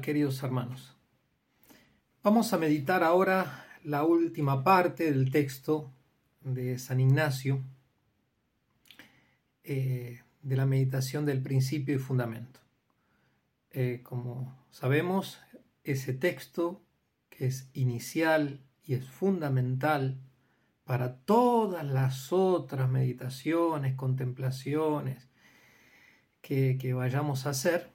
Queridos hermanos. Vamos a meditar ahora la última parte del texto de San Ignacio eh, de la meditación del principio y fundamento. Eh, como sabemos, ese texto que es inicial y es fundamental para todas las otras meditaciones, contemplaciones que, vayamos a hacer,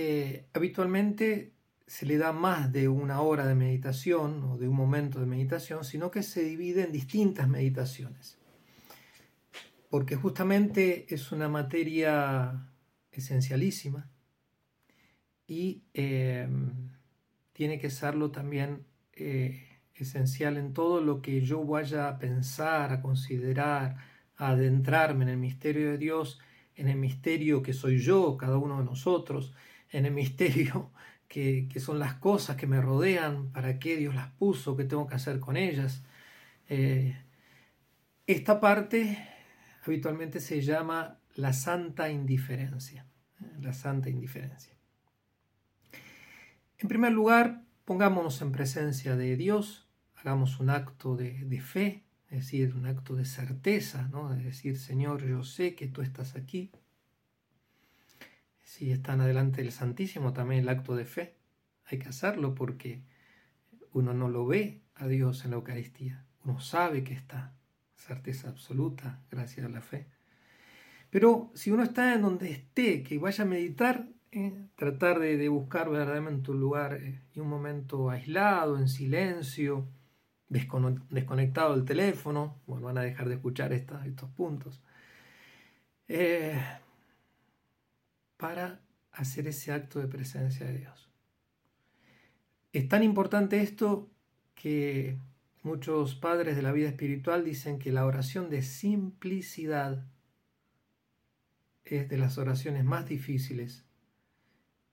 eh, habitualmente se le da más de una hora de meditación o de un momento de meditación, sino que se divide en distintas meditaciones. Porque justamente es una materia esencialísima y em, tiene que serlo también eh, esencial en todo lo que yo vaya a pensar, a considerar, a adentrarme en el misterio de Dios, en el misterio que soy yo, cada uno de nosotros, en el misterio que, son las cosas que me rodean, para qué Dios las puso, qué tengo que hacer con ellas. Eh, esta parte habitualmente se llama la santa indiferencia. ¿eh? La santa indiferencia. En primer lugar, pongámonos en presencia de Dios, hagamos un acto de, fe, es decir, un acto de certeza, ¿no? de decir, Señor, yo sé que tú estás aquí, si están adelante del Santísimo, también el acto de fe. Hay que hacerlo porque uno no lo ve a Dios en la Eucaristía. Uno sabe que está, certeza absoluta, gracias a la fe. Pero si uno está en donde esté, que vaya a meditar, eh, tratar de, buscar verdaderamente un lugar eh, y un momento aislado, en silencio, desconectado del teléfono, bueno, van a dejar de escuchar estos puntos. Eh, para hacer ese acto de presencia de Dios. Es tan importante esto que muchos padres de la vida espiritual dicen que la oración de simplicidad es de las oraciones más difíciles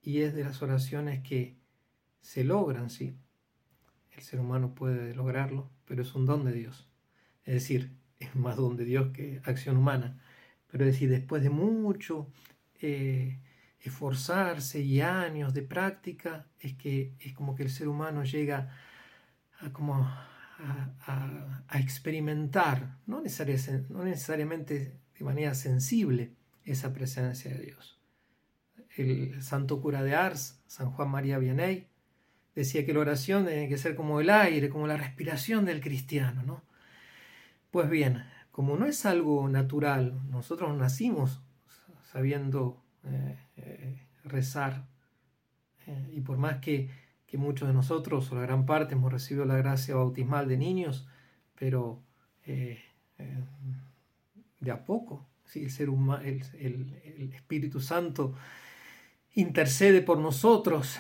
y es de las oraciones que se logran, sí. El ser humano puede lograrlo, pero es un don de Dios. Es decir, es más don de Dios que acción humana. Pero es decir, después de mucho eh, esforzarse y años de práctica, es que es como que el ser humano llega a, como a, experimentar, no, no necesariamente de manera sensible, esa presencia de Dios. El santo cura de Ars, San Juan María Vianney, decía que la oración tiene que ser como el aire, como la respiración del cristiano, ¿no? Pues bien, como no es algo natural, nosotros nacimos sabiendo eh, eh, rezar. Eh, y por más que, muchos de nosotros, o la gran parte, hemos recibido la gracia bautismal de niños, pero de a poco, ¿sí? el, ser el, Espíritu Santo intercede por nosotros,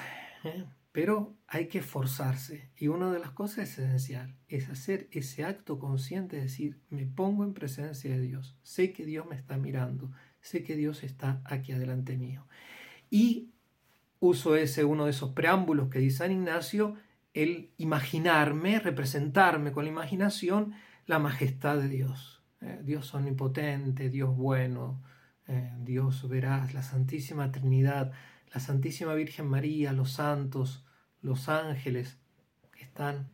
pero hay que esforzarse. Y una de las cosas esencial es hacer ese acto consciente, de decir, me pongo en presencia de Dios, sé que Dios me está mirando, sé que Dios está aquí adelante mío. Y uso ese uno de esos preámbulos que dice San Ignacio, el imaginarme, representarme con la imaginación la majestad de Dios. Eh, Dios omnipotente, Dios bueno, eh, Dios veraz, la Santísima Trinidad, la Santísima Virgen María, los santos, los ángeles están,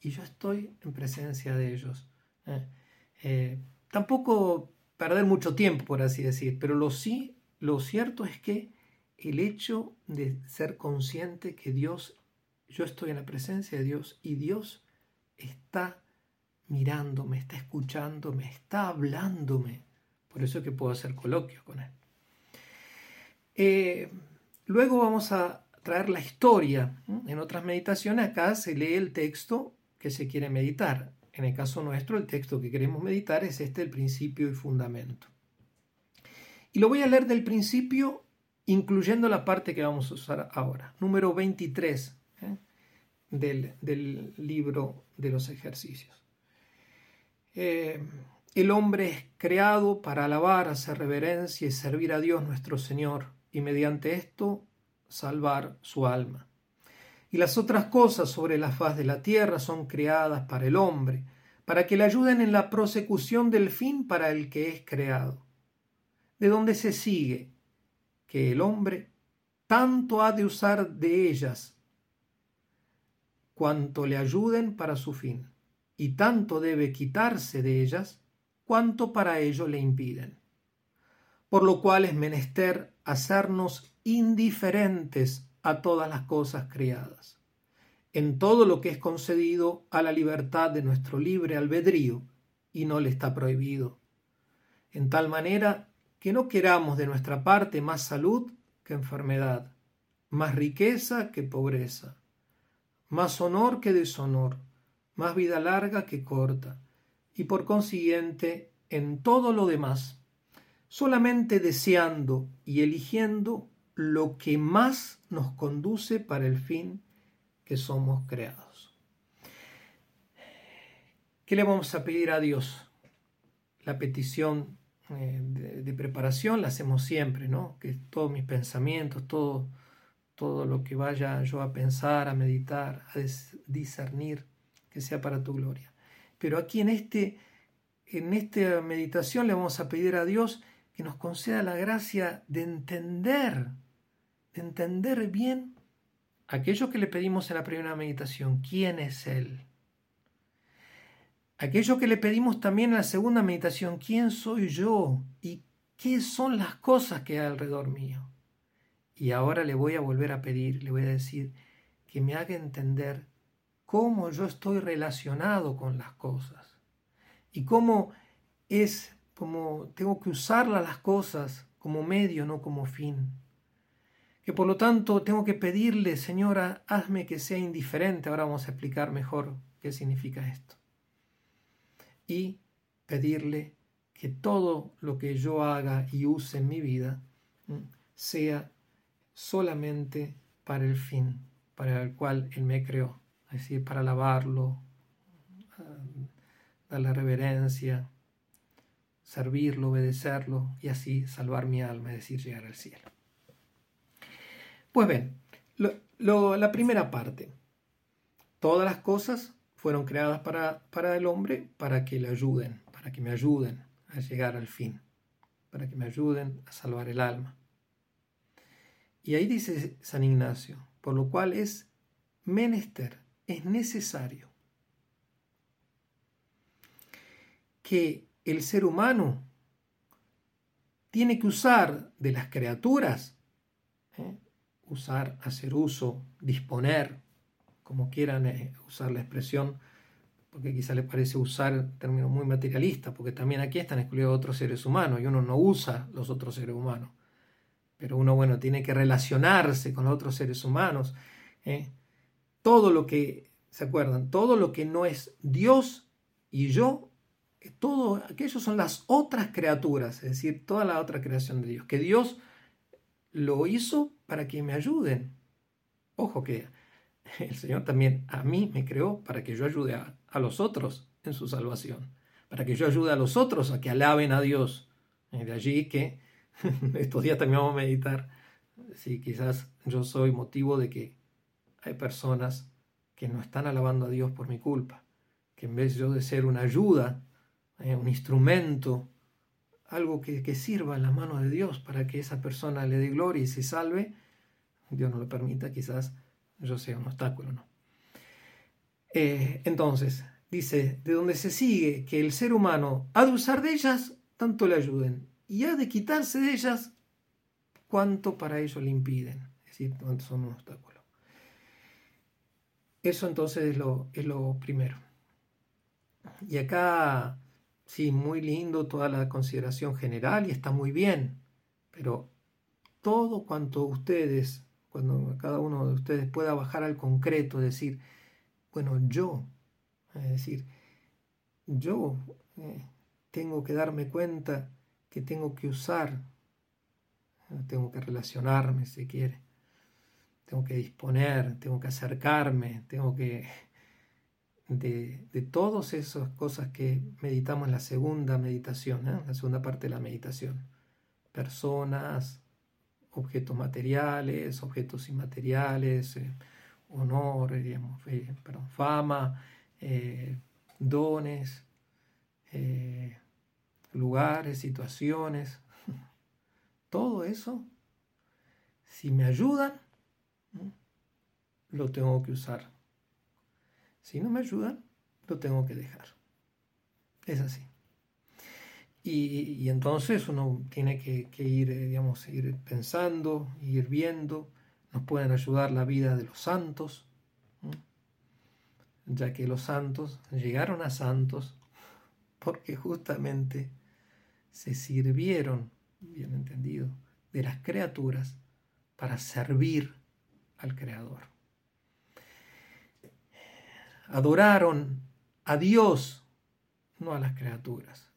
y yo estoy en presencia de ellos. Eh, tampoco perder mucho tiempo, por así decir, pero lo sí, lo cierto es que el hecho de ser consciente que Dios, yo estoy en la presencia de Dios y Dios está mirándome, está escuchándome, está hablándome. Por eso es que puedo hacer coloquio con Él. Eh, luego vamos a traer la historia. En otras meditaciones acá se lee el texto que se quiere meditar. En el caso nuestro, el texto que queremos meditar es este, el principio y fundamento. Y lo voy a leer del principio, incluyendo la parte que vamos a usar ahora, número 23 ¿eh? del, libro de los ejercicios. Eh, el hombre es creado para alabar, hacer reverencia y servir a Dios nuestro Señor, y mediante esto salvar su alma y las otras cosas sobre la faz de la tierra son creadas para el hombre, para que le ayuden en la prosecución del fin para el que es creado. De donde se sigue que el hombre tanto ha de usar de ellas cuanto le ayuden para su fin, y tanto debe quitarse de ellas cuanto para ello le impiden. Por lo cual es menester hacernos indiferentes a todas las cosas creadas, en todo lo que es concedido a la libertad de nuestro libre albedrío, y no le está prohibido, en tal manera que no queramos de nuestra parte más salud que enfermedad, más riqueza que pobreza, más honor que deshonor, más vida larga que corta, y por consiguiente en todo lo demás, solamente deseando y eligiendo lo que más nos conduce para el fin que somos creados. ¿Qué le vamos a pedir a Dios? La petición eh, de, preparación la hacemos siempre, ¿no? Que todos mis pensamientos, todo todo lo que vaya yo a pensar, a meditar, a discernir, que sea para tu gloria. Pero aquí en, este, en esta meditación le vamos a pedir a Dios que nos conceda la gracia de entender, de entender bien aquello que le pedimos en la primera meditación, quién es Él. Aquello que le pedimos también en la segunda meditación, quién soy yo y qué son las cosas que hay alrededor mío. Y ahora le voy a volver a pedir, le voy a decir que me haga entender cómo yo estoy relacionado con las cosas y cómo es, como tengo que usarlas las cosas como medio, no como fin. Que por lo tanto tengo que pedirle, Señora, hazme que sea indiferente. Ahora vamos a explicar mejor qué significa esto. Y pedirle que todo lo que yo haga y use en mi vida sea solamente para el fin para el cual Él me creó, es decir, para alabarlo, darle reverencia, servirlo, obedecerlo y así salvar mi alma, es decir, llegar al cielo. Pues bien, la primera parte, todas las cosas fueron creadas para, para el hombre para que le ayuden, para que me ayuden a llegar al fin, para que me ayuden a salvar el alma. Y ahí dice San Ignacio, por lo cual es menester, es necesario que el ser humano tiene que usar de las criaturas, ¿eh? Usar, hacer uso, disponer, como quieran eh, usar la expresión, porque quizá le parece usar el término muy materialista, porque también aquí están excluidos otros seres humanos y uno no usa los otros seres humanos pero uno, bueno, tiene que relacionarse con otros seres humanos. ¿eh? Todo lo que, ¿se acuerdan? Todo lo que no es Dios y yo, todo aquello son las otras criaturas, es decir, toda la otra creación de Dios, que Dios lo hizo para que me ayuden. Ojo que el Señor también a mí me creó para que yo ayude a, los otros en su salvación, para que yo ayude a los otros a que alaben a Dios. De allí que estos días también vamos a meditar si quizás yo soy motivo de que hay personas que no están alabando a Dios por mi culpa, que en vez yo de ser una ayuda, eh, un instrumento, algo que, sirva en la mano de Dios para que esa persona le dé gloria y se salve, Dios no lo permita, quizás yo sea un obstáculo, ¿no? Eh, entonces, dice, de donde se sigue que el ser humano ha de usar de ellas, tanto le ayuden y ha de quitarse de ellas cuanto para ello le impiden, es decir, son un obstáculo. Eso entonces es lo, es lo primero. Y acá, sí, muy lindo toda la consideración general y está muy bien, pero todo cuanto ustedes, cuando cada uno de ustedes pueda bajar al concreto, decir, bueno, yo, es decir, yo eh, tengo que darme cuenta que tengo que usar, tengo que relacionarme si quiere, tengo que disponer, tengo que acercarme, tengo que... De, de todas esas cosas que meditamos en la segunda meditación, ¿eh? la segunda parte de la meditación. Personas, objetos materiales, objetos inmateriales, eh, honor, digamos, eh, perdón, fama, dones, lugares, situaciones, todo eso Si me ayudan, lo tengo que usar. Si no me ayudan, lo tengo que dejar. Es así. Y, entonces uno tiene que, ir, eh, digamos, ir pensando, ir viendo. Nos pueden ayudar la vida de los santos, ya que los santos llegaron a santos porque justamente se sirvieron, bien entendido, de las criaturas para servir al Creador. Adoraron a Dios, no a las criaturas.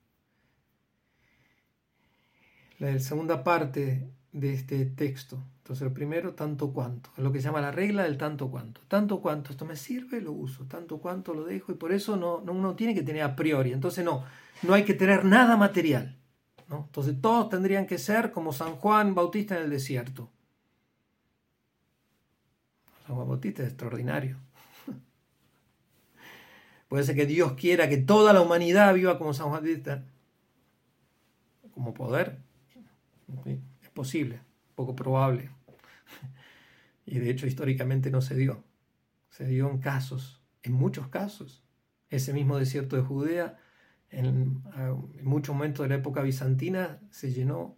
La segunda parte de este texto. Entonces, el primero, tanto cuanto, lo que se llama la regla del tanto cuanto. Tanto cuanto, esto me sirve, lo uso, tanto cuanto lo dejo, y por eso no, no uno tiene que tener a priori. Entonces, no, no hay que tener nada material. Entonces, todos tendrían que ser como San Juan Bautista en el desierto. San Juan Bautista es extraordinario. Puede ser que Dios quiera que toda la humanidad viva como San Juan Bautista, como poder. Es posible, poco probable. Y de hecho históricamente no se dio. Se dio en casos, en muchos casos. Ese mismo desierto de Judea, en, muchos momentos de la época bizantina, se llenó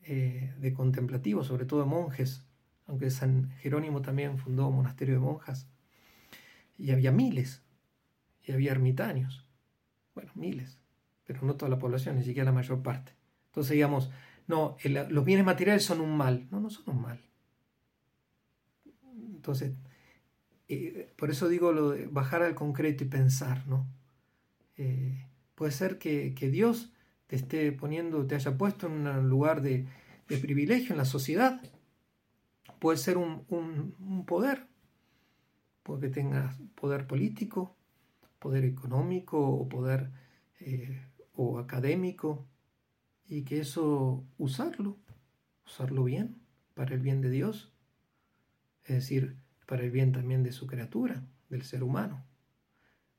eh, de contemplativos, sobre todo de monjes, aunque San Jerónimo también fundó un monasterio de monjas. Y había miles, y había ermitaños. Bueno, miles, pero no toda la población, ni siquiera la mayor parte. Entonces, digamos, no, los bienes materiales son un mal. No, no son un mal. Entonces, eh, por eso digo lo de bajar al concreto y pensar, ¿no? Eh, puede ser que, Dios te esté poniendo, te haya puesto en un lugar de, privilegio en la sociedad. Puede ser un, poder, porque tengas poder político, poder económico o poder eh, o académico, y que eso usarlo, usarlo bien, para el bien de Dios, es decir, para el bien también de su criatura, del ser humano,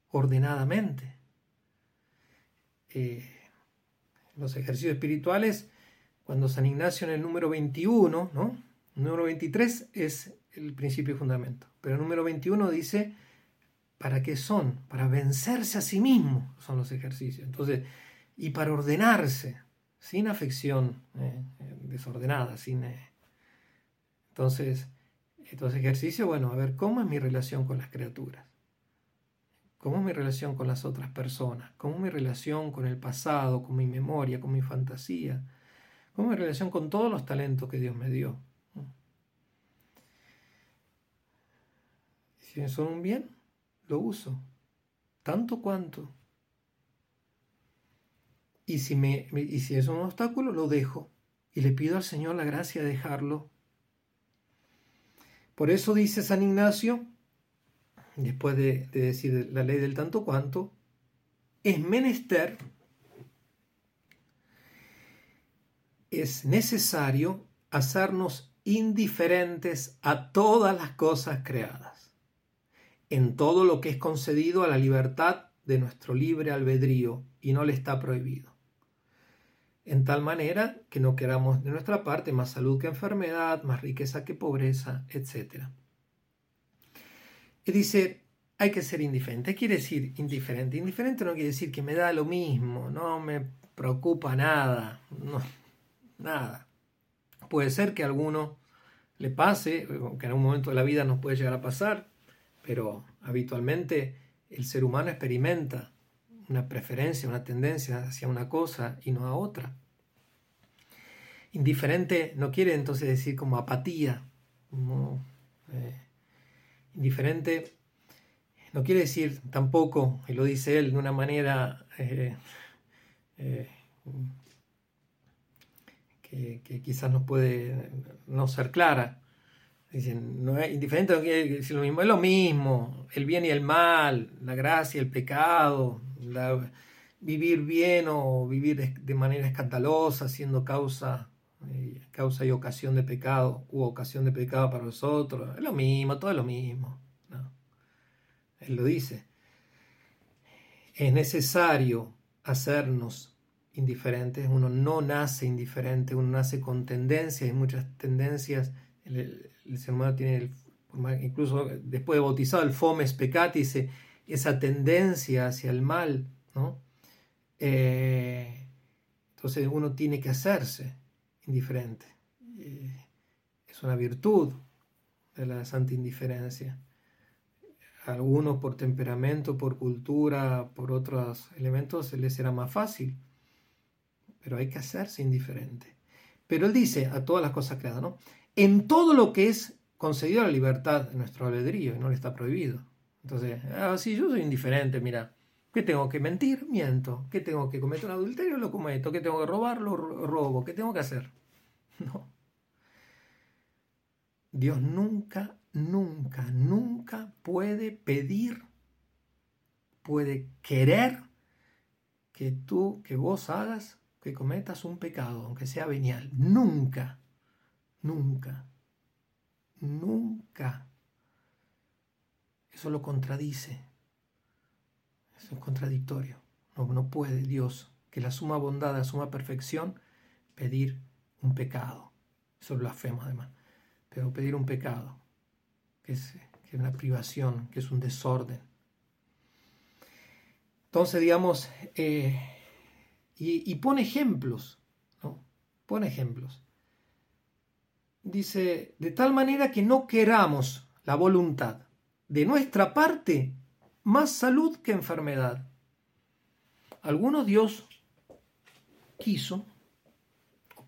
ordenadamente. Eh, los ejercicios espirituales, cuando San Ignacio en el número 21, ¿no? El número 23 es el principio y fundamento, pero el número 21 dice, ¿para qué son? Para vencerse a sí mismo son los ejercicios. Entonces, y para ordenarse, sin afección eh, desordenada, sin... Eh, entonces, estos ejercicios, bueno, a ver, ¿cómo es mi relación con las criaturas? ¿Cómo es mi relación con las otras personas? ¿Cómo es mi relación con el pasado, con mi memoria, con mi fantasía? ¿Cómo es mi relación con todos los talentos que Dios me dio? Si son un bien, lo uso, tanto cuanto y si, me, y si es un obstáculo, lo dejo. Y le pido al Señor la gracia de dejarlo. Por eso dice San Ignacio, después de, de decir la ley del tanto cuanto, es menester, es necesario hacernos indiferentes a todas las cosas creadas, en todo lo que es concedido a la libertad de nuestro libre albedrío y no le está prohibido en tal manera que no queramos de nuestra parte más salud que enfermedad, más riqueza que pobreza, etc. Y dice, hay que ser indiferente. ¿Qué quiere decir indiferente? Indiferente no quiere decir que me da lo mismo, no me preocupa nada, no, nada. Puede ser que a alguno le pase, que en algún momento de la vida nos puede llegar a pasar, pero habitualmente el ser humano experimenta una preferencia, una tendencia hacia una cosa y no a otra. Indiferente no quiere entonces decir como apatía. Eh, indiferente no quiere decir tampoco, y lo dice él de una manera eh, eh, que, que, quizás no puede no ser clara, Dicen, no es indiferente decir lo mismo, es lo mismo, el bien y el mal, la gracia, el pecado, vivir bien o vivir de manera escandalosa, siendo causa, eh, causa y ocasión de pecado, u ocasión de pecado para nosotros, es lo mismo, todo es lo mismo. Él lo dice. Es necesario hacernos indiferentes, uno no nace indiferente, uno nace con tendencias y muchas tendencias el, ser humano tiene, incluso después de bautizado, el fomes peccati, esa tendencia hacia el mal. Eh, entonces uno tiene que hacerse indiferente. Eh, es una virtud de la santa indiferencia. algunos por temperamento, por cultura, por otros elementos, les será más fácil. Pero hay que hacerse indiferente. Pero él dice a todas las cosas creadas, ¿no? En todo lo que es concedido la libertad nuestro albedrío y no le está prohibido. Entonces, ah, sí, yo soy indiferente, mira, ¿qué tengo que mentir? Miento. ¿Qué tengo que cometer un adulterio? Lo cometo. ¿Qué tengo que robar? Lo robo. ¿Qué tengo que hacer? No. Dios nunca, nunca, nunca puede pedir, puede querer que tú, que vos hagas, que cometas un pecado, aunque sea venial. Nunca, nunca, nunca. Eso lo contradice. Eso es contradictorio. No, no puede Dios, que la suma bondad, la suma perfección, pedir un pecado. Eso es blasfemo además pero pedir un pecado, que es, una privación, que es un desorden. Entonces, digamos, eh, y, pone ejemplos, ¿no? Pone ejemplos. Dice, de tal manera que no queramos la voluntad de nuestra parte más salud que enfermedad. Algunos Dios quiso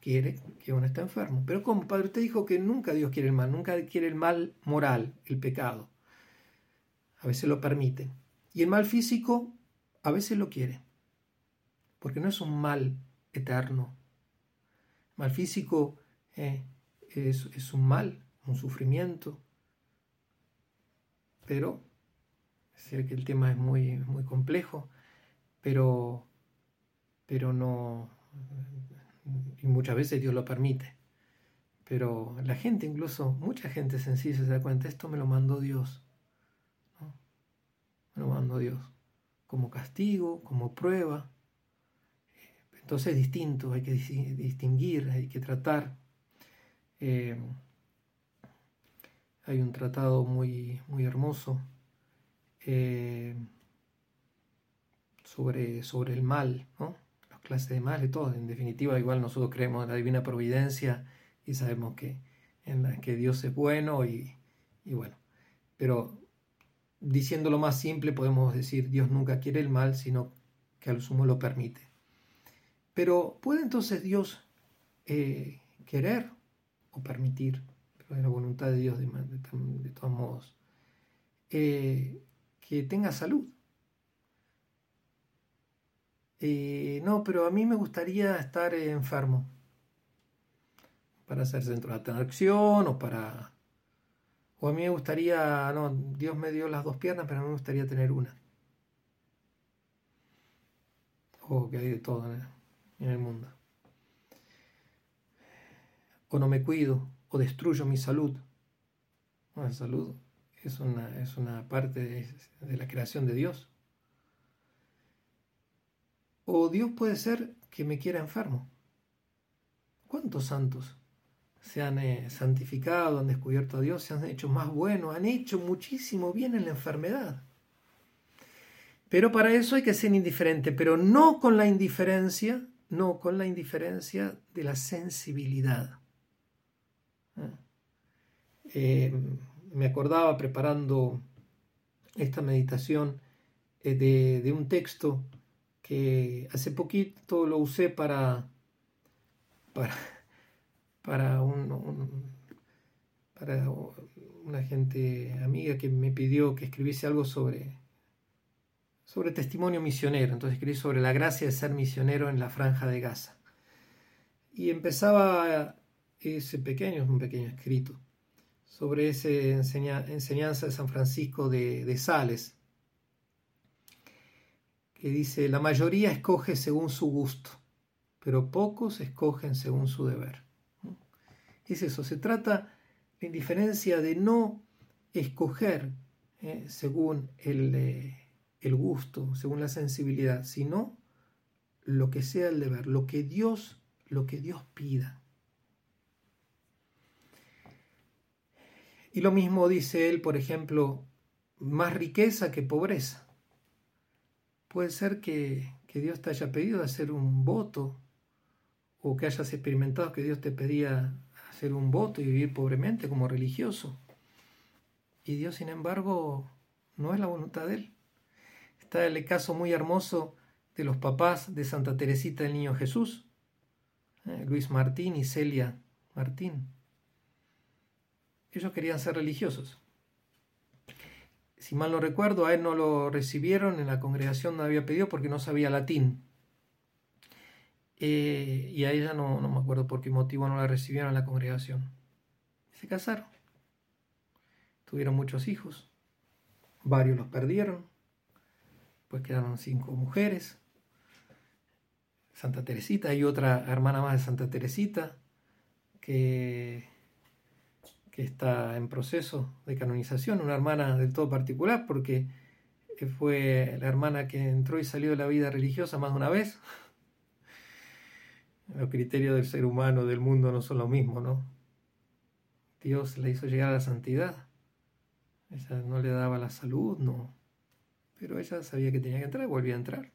quiere que uno esté enfermo. Pero como Padre, usted dijo que nunca Dios quiere el mal, nunca quiere el mal moral, el pecado. A veces lo permite. Y el mal físico a veces lo quiere. Porque no es un mal eterno. El mal físico eh, es, un mal, un sufrimiento. Pero, sé que el tema es muy, muy complejo, pero, pero no, y muchas veces Dios lo permite. Pero la gente, incluso mucha gente sencilla se da cuenta, esto me lo mandó Dios. Me lo mandó Dios. Como castigo, como prueba. Entonces es distinto, hay que distinguir, hay que tratar. Eh, hay un tratado muy, muy hermoso eh, sobre, sobre el mal, ¿no? clase de mal y todo. En definitiva, igual nosotros creemos en la divina providencia y sabemos que, que Dios es bueno y, bueno. Pero diciendo lo más simple, podemos decir Dios nunca quiere el mal, sino que al sumo lo permite. Pero ¿puede entonces Dios eh, querer permitir, pero es la voluntad de Dios de, todos modos, eh, que tenga salud? Eh, no, pero a mí me gustaría estar enfermo para hacer centro de atracción o para... O a mí me gustaría, no, Dios me dio las dos piernas, pero a mí me gustaría tener una. O que hay de todo en el, mundo. O no me cuido, o destruyo mi salud. la salud es una, es una parte de la creación de Dios. O Dios puede ser que me quiera enfermo. ¿Cuántos santos se han eh, santificado, han descubierto a Dios, se han hecho más buenos, han hecho muchísimo bien en la enfermedad? Pero para eso hay que ser indiferente, pero no con la indiferencia, no con la indiferencia de la sensibilidad. Eh, me acordaba preparando esta meditación eh, de, un texto que hace poquito lo usé para, para, para, para una gente amiga que me pidió que escribiese algo sobre, sobre testimonio misionero. Entonces escribí sobre la gracia de ser misionero en la franja de Gaza. Y empezaba ese pequeño, un pequeño escrito, sobre esa enseñanza de San Francisco de, Sales, que dice, la mayoría escoge según su gusto, pero pocos escogen según su deber. Es eso, se trata de indiferencia de no escoger eh, según el, eh, el gusto, según la sensibilidad, sino lo que sea el deber, lo que Dios, lo que Dios pida. Y lo mismo dice él, por ejemplo, más riqueza que pobreza. Puede ser que, Dios te haya pedido hacer un voto o que hayas experimentado que Dios te pedía hacer un voto y vivir pobremente como religioso. Y Dios, sin embargo, no es la voluntad de Él. Está el caso muy hermoso de los papás de Santa Teresita del Niño Jesús, eh, Luis Martín y Celia Martín. Ellos querían ser religiosos. Si mal no recuerdo, a él no lo recibieron en la congregación, no había pedido porque no sabía latín. Eh, y a ella no, no me acuerdo por qué motivo no la recibieron en la congregación. Se casaron. Tuvieron muchos hijos. Varios los perdieron. Pues quedaron cinco mujeres. Santa Teresita, hay otra hermana más de Santa Teresita que, está en proceso de canonización, una hermana del todo particular porque fue la hermana que entró y salió de la vida religiosa más de una vez. Los criterios del ser humano, del mundo, no son lo mismo, ¿no? Dios le hizo llegar a la santidad. Ella no le daba la salud, no. Pero ella sabía que tenía que entrar y volvía a entrar.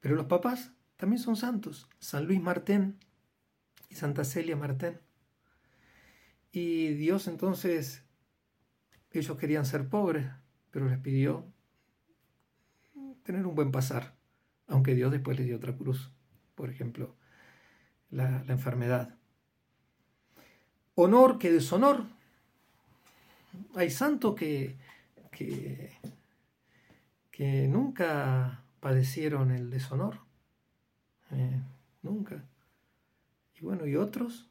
Pero los papás también son santos. San Luis Martén y Santa Celia Martén. Y Dios entonces, ellos querían ser pobres, pero les pidió tener un buen pasar, aunque Dios después les dio otra cruz por ejemplo, la, enfermedad. Honor que deshonor. Hay santos que, que, nunca padecieron el deshonor. Eh, nunca. Y bueno, y otros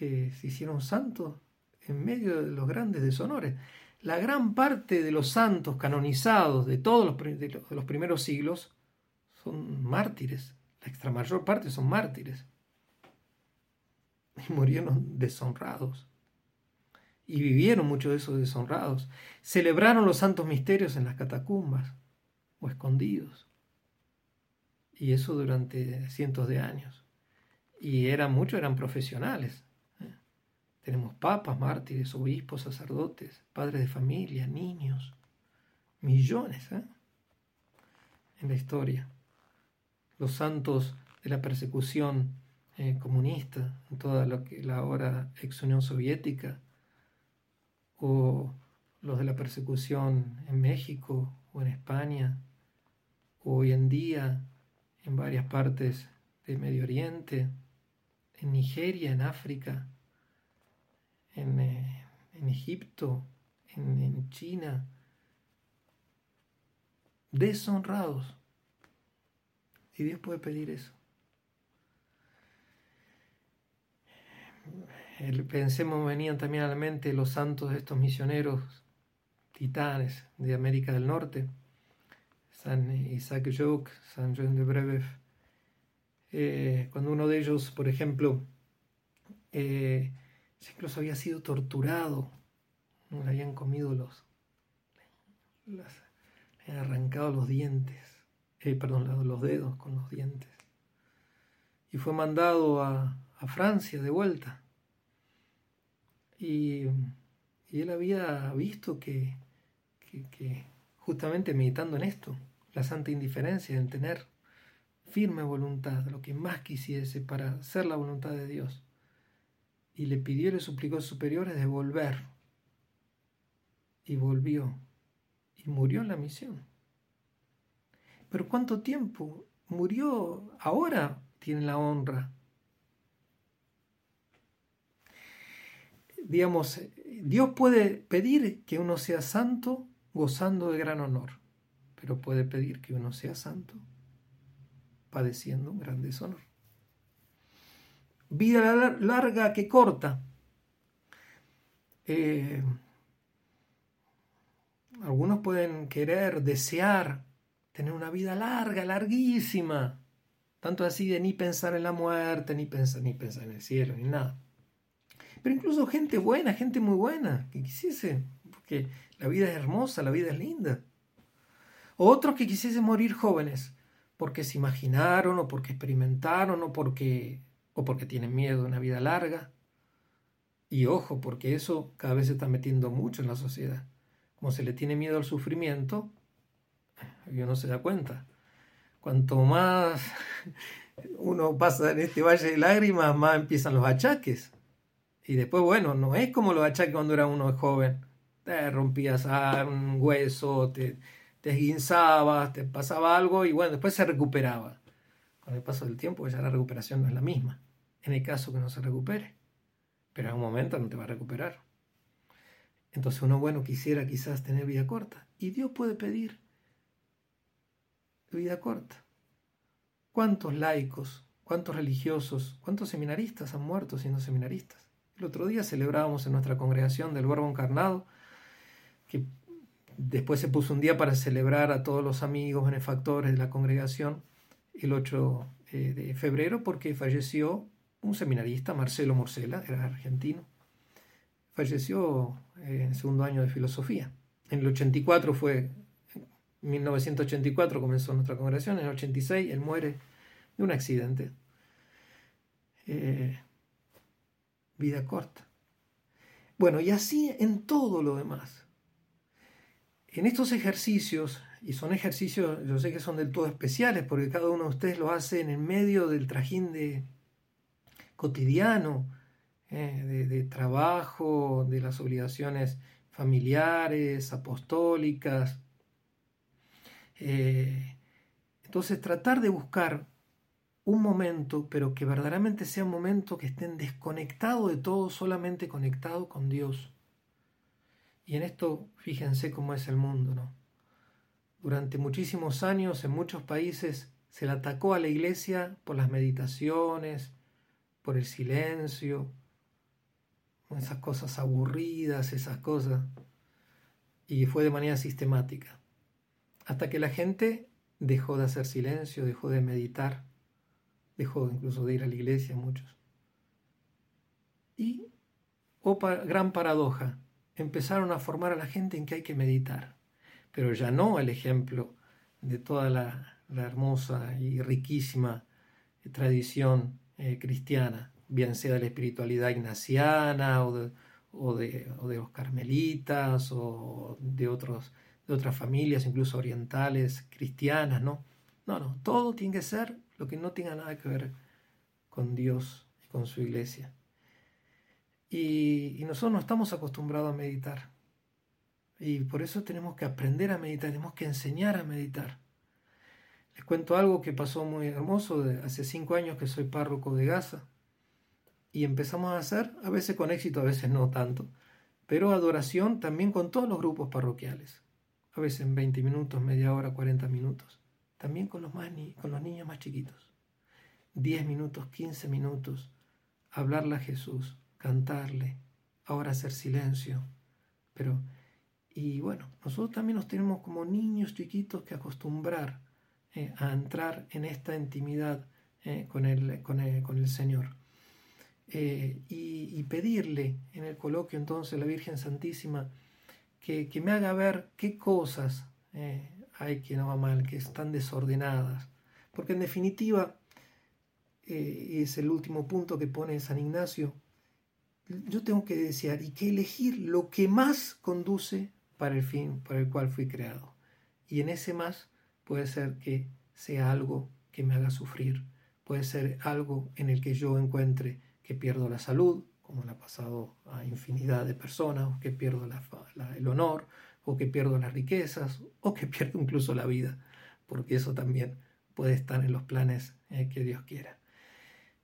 que se hicieron santos en medio de los grandes deshonores. La gran parte de los santos canonizados de todos los, de los primeros siglos son mártires. La extra mayor parte son mártires. Y murieron deshonrados. Y vivieron muchos de esos deshonrados. Celebraron los santos misterios en las catacumbas o escondidos. Y eso durante cientos de años. Y eran muchos, eran profesionales. Tenemos papas, mártires, obispos, sacerdotes, padres de familia, niños. Millones ¿eh? en la historia los santos de la persecución eh, comunista en toda lo que la ahora ex Unión Soviética, o los de la persecución en México o en España, o hoy en día en varias partes del Medio Oriente, en Nigeria, en África, en, eh, Egipto, en China, deshonrados y Dios puede pedir eso. Pensemos, venían también a la mente los santos de estos misioneros titanes de América del Norte, San Isaac Jogues, San Jean de Brebeuf. Eh, cuando uno de ellos, por ejemplo, eh, incluso había sido torturado, le habían comido los, le habían arrancado los dientes eh, perdón, los dedos con los dientes. Y fue mandado a, Francia de vuelta. Y, él había visto que, que, justamente meditando en esto, la santa indiferencia, en tener firme voluntad, lo que más quisiese para hacer la voluntad de Dios. Y le pidió le suplicó a sus superiores de volver. Y volvió. Y murió en la misión. Pero ¿cuánto tiempo? Murió, ahora tiene la honra. Digamos, Dios puede pedir que uno sea santo gozando de gran honor, pero puede pedir que uno sea santo padeciendo un gran deshonor. Vida larga que corta. Eh, algunos pueden querer, desear tener una vida larga, larguísima. Tanto así de ni pensar en la muerte, ni pensar, ni pensar en el cielo, ni nada. Pero incluso gente buena, gente muy buena, que quisiese, porque la vida es hermosa, la vida es linda. O otros que quisiesen morir jóvenes, porque se imaginaron, o porque experimentaron, o porque, porque tienen miedo de una vida larga. Y ojo, porque eso cada vez se está metiendo mucho en la sociedad. Como se le tiene miedo al sufrimiento, y uno se da cuenta. Cuanto más uno pasa en este valle de lágrimas, más empiezan los achaques. Y después, bueno, no es como los achaques cuando era uno joven. Te rompías un hueso, te, te esguinzabas, te pasaba algo y bueno, después se recuperaba. Con el paso del tiempo ya la recuperación no es la misma. En el caso que no se recupere. Pero en un momento no te va a recuperar. Entonces uno, bueno, quisiera quizás tener vida corta. Y Dios puede pedir vida corta. ¿Cuántos laicos, cuántos religiosos, cuántos seminaristas han muerto siendo seminaristas? El otro día celebrábamos en nuestra congregación del Verbo Encarnado, que después se puso un día para celebrar a todos los amigos, benefactores de la congregación, el 8 eh, de febrero, porque falleció un seminarista, Marcelo Morcela, era argentino. Falleció eh, en el segundo año de filosofía. En el 84 fue 1984 comenzó nuestra congregación, en el 86 él muere de un accidente. Eh, vida corta. Bueno, y así en todo lo demás. En estos ejercicios, y son ejercicios, yo sé que son del todo especiales, porque cada uno de ustedes lo hace en el medio del trajín de cotidiano, eh, de, trabajo, de las obligaciones familiares, apostólicas, eh, entonces tratar de buscar un momento, pero que verdaderamente sea un momento que estén desconectado de todo, solamente conectado con Dios. Y en esto fíjense cómo es el mundo, ¿no? Durante muchísimos años en muchos países se le atacó a la iglesia por las meditaciones, por el silencio, esas cosas aburridas, esas cosas, y fue de manera sistemática. Hasta que la gente dejó de hacer silencio, dejó de meditar, dejó incluso de ir a la iglesia muchos. Y, oh gran paradoja, empezaron a formar a la gente en que hay que meditar, pero ya no el ejemplo de toda la, hermosa y riquísima tradición eh, cristiana, bien sea de la espiritualidad ignaciana o de, o de los carmelitas o de otros de otras familias, incluso orientales, cristianas, ¿no? No, no, todo tiene que ser lo que no tenga nada que ver con Dios y con su iglesia. Y, nosotros no estamos acostumbrados a meditar. Y por eso tenemos que aprender a meditar, tenemos que enseñar a meditar. Les cuento algo que pasó muy hermoso. Hace cinco años que soy párroco de Gaza. Y empezamos a hacer, a veces con éxito, a veces no tanto, pero adoración también con todos los grupos parroquiales a veces en 20 minutos, media hora, 40 minutos. También con los, más con los niños más chiquitos. 10 minutos, 15 minutos, hablarle a Jesús, cantarle, ahora hacer silencio. Pero, y bueno, nosotros también nos tenemos como niños chiquitos que acostumbrar eh, a entrar en esta intimidad eh, con, el, con, el, Señor. Eh, y, y pedirle en el coloquio entonces a la Virgen Santísima, que, me haga ver qué cosas hay que no va mal, que están desordenadas. Porque en definitiva, eh, es el último punto que pone San Ignacio, yo tengo que desear y que elegir lo que más conduce para el fin para el cual fui creado. Y en ese más puede ser que sea algo que me haga sufrir, puede ser algo en el que yo encuentre que pierdo la salud, como le ha pasado a infinidad de personas, o que pierdo el honor, o que pierdo las riquezas, o que pierdo incluso la vida, porque eso también puede estar en los planes eh, que Dios quiera.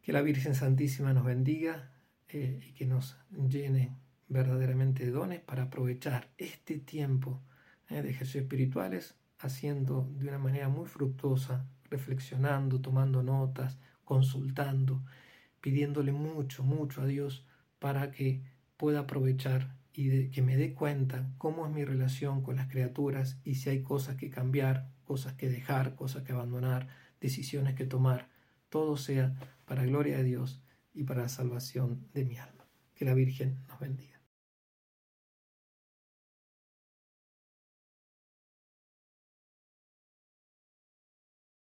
Que la Virgen Santísima nos bendiga eh, y que nos llene verdaderamente de dones para aprovechar este tiempo eh, de ejercicios espirituales haciendo de una manera muy fructuosa, reflexionando, tomando notas, consultando, pidiéndole mucho, mucho a Dios para que pueda aprovechar y que me dé cuenta cómo es mi relación con las criaturas y si hay cosas que cambiar, cosas que dejar, cosas que abandonar, decisiones que tomar, todo sea para gloria de Dios y para la salvación de mi alma. Que la Virgen nos bendiga.